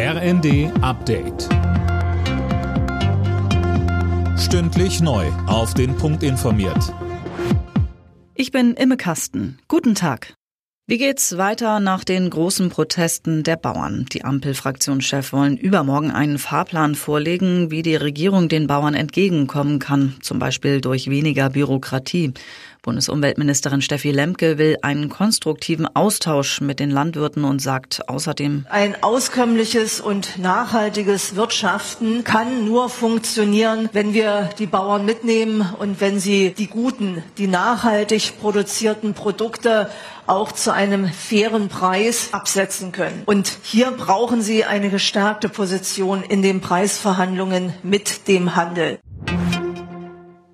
RND Update. Stündlich neu. Auf den Punkt informiert. Ich bin Imme Kasten. Guten Tag. Wie geht's weiter nach den großen Protesten der Bauern? Die Ampelfraktionschef wollen übermorgen einen Fahrplan vorlegen, wie die Regierung den Bauern entgegenkommen kann, zum Beispiel durch weniger Bürokratie. Bundesumweltministerin Steffi Lemke will einen konstruktiven Austausch mit den Landwirten und sagt außerdem, ein auskömmliches und nachhaltiges Wirtschaften kann nur funktionieren, wenn wir die Bauern mitnehmen und wenn sie die guten, die nachhaltig produzierten Produkte auch zu einem fairen Preis absetzen können. Und hier brauchen sie eine gestärkte Position in den Preisverhandlungen mit dem Handel.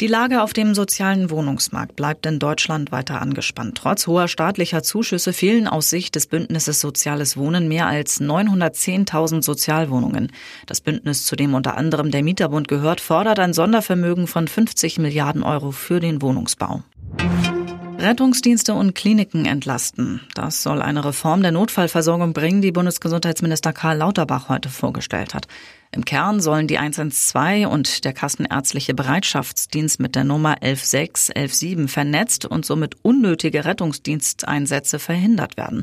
Die Lage auf dem sozialen Wohnungsmarkt bleibt in Deutschland weiter angespannt. Trotz hoher staatlicher Zuschüsse fehlen aus Sicht des Bündnisses Soziales Wohnen mehr als 910.000 Sozialwohnungen. Das Bündnis, zu dem unter anderem der Mieterbund gehört, fordert ein Sondervermögen von 50 Milliarden Euro für den Wohnungsbau. Rettungsdienste und Kliniken entlasten. Das soll eine Reform der Notfallversorgung bringen, die Bundesgesundheitsminister Karl Lauterbach heute vorgestellt hat. Im Kern sollen die 112 und der Kassenärztliche Bereitschaftsdienst mit der Nummer 116, 117 vernetzt und somit unnötige Rettungsdiensteinsätze verhindert werden.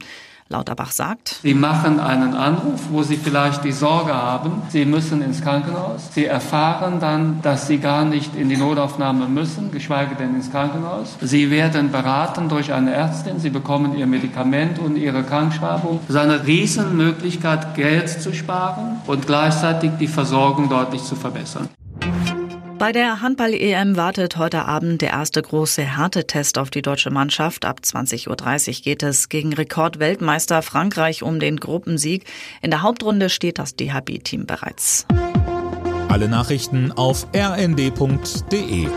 Lauterbach sagt, Sie machen einen Anruf, wo Sie vielleicht die Sorge haben, Sie müssen ins Krankenhaus. Sie erfahren dann, dass Sie gar nicht in die Notaufnahme müssen, geschweige denn ins Krankenhaus. Sie werden beraten durch eine Ärztin, Sie bekommen Ihr Medikament und Ihre Krankschreibung. Das ist eine Riesenmöglichkeit, Geld zu sparen und gleichzeitig die Versorgung deutlich zu verbessern. Bei der Handball-EM wartet heute Abend der erste große Härtetest auf die deutsche Mannschaft. Ab 20.30 Uhr geht es gegen Rekordweltmeister Frankreich um den Gruppensieg. In der Hauptrunde steht das DHB-Team bereits. Alle Nachrichten auf rnd.de